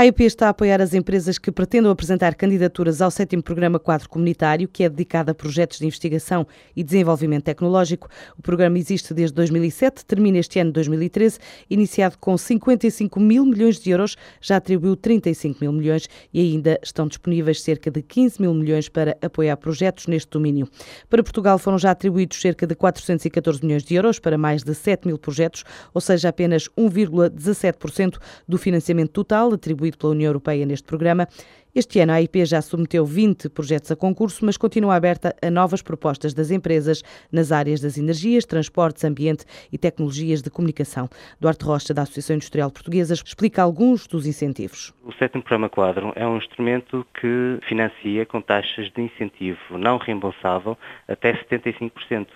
A AIP está a apoiar as empresas que pretendam apresentar candidaturas ao sétimo Programa Quadro Comunitário, que é dedicado a projetos de investigação e desenvolvimento tecnológico. O programa existe desde 2007, termina este ano de 2013, iniciado com 55 mil milhões de euros, já atribuiu 35 mil milhões e ainda estão disponíveis cerca de 15 mil milhões para apoiar projetos neste domínio. Para Portugal foram já atribuídos cerca de 414 milhões de euros para mais de 7 mil projetos, ou seja, apenas 1,17% do financiamento total atribuído pela União Europeia neste programa. Este ano a AIP já submeteu 20 projetos a concurso, mas continua aberta a novas propostas das empresas nas áreas das energias, transportes, ambiente e tecnologias de comunicação. Duarte Rocha, da Associação Industrial Portuguesa, explica alguns dos incentivos. O sétimo programa quadro é um instrumento que financia com taxas de incentivo não reembolsável até 75%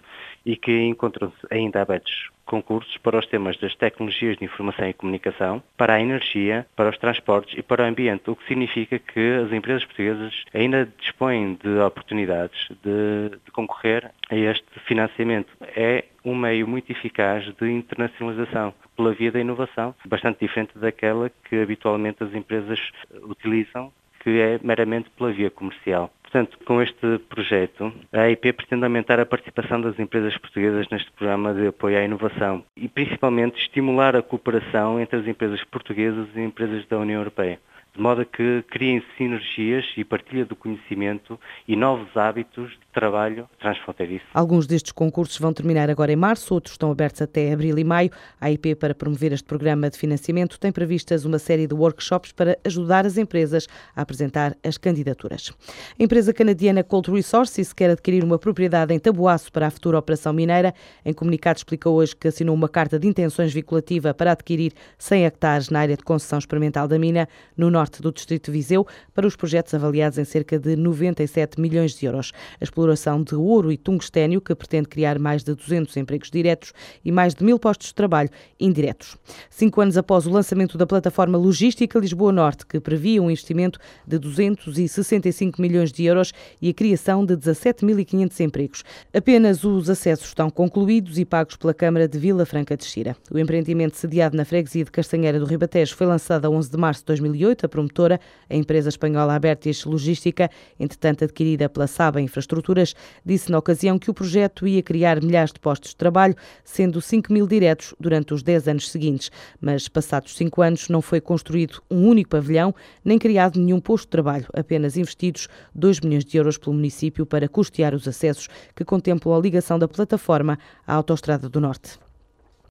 e que encontram-se ainda abertos concursos para os temas das tecnologias de informação e comunicação, para a energia, para os transportes e para o ambiente, o que significa que as empresas portuguesas ainda dispõem de oportunidades de, de concorrer a este financiamento. É um meio muito eficaz de internacionalização pela via da inovação, bastante diferente daquela que habitualmente as empresas utilizam, que é meramente pela via comercial. Portanto, com este projeto, a AIP pretende aumentar a participação das empresas portuguesas neste programa de apoio à inovação e, principalmente, estimular a cooperação entre as empresas portuguesas e empresas da União Europeia de modo a que criem sinergias e partilha do conhecimento e novos hábitos de trabalho transfronteiriço. Alguns destes concursos vão terminar agora em março, outros estão abertos até abril e maio. A IP, para promover este programa de financiamento, tem previstas uma série de workshops para ajudar as empresas a apresentar as candidaturas. A empresa canadiana Cold Resources quer adquirir uma propriedade em Tabuaço para a futura operação mineira. Em comunicado explicou hoje que assinou uma carta de intenções vinculativa para adquirir 100 hectares na área de concessão experimental da mina, no norte norte do distrito de Viseu para os projetos avaliados em cerca de 97 milhões de euros. A exploração de ouro e tungstênio, que pretende criar mais de 200 empregos diretos e mais de mil postos de trabalho indiretos. Cinco anos após o lançamento da plataforma logística Lisboa Norte, que previa um investimento de 265 milhões de euros e a criação de 17.500 empregos. Apenas os acessos estão concluídos e pagos pela Câmara de Vila Franca de Xira. O empreendimento sediado na freguesia de Castanheira do Ribatejo foi lançado a 11 de março de 2008 promotora, a empresa espanhola Abertis Logística, entretanto adquirida pela Saba Infraestruturas, disse na ocasião que o projeto ia criar milhares de postos de trabalho, sendo 5 mil diretos durante os 10 anos seguintes. Mas, passados 5 anos, não foi construído um único pavilhão, nem criado nenhum posto de trabalho, apenas investidos 2 milhões de euros pelo município para custear os acessos que contemplam a ligação da plataforma à Autostrada do Norte.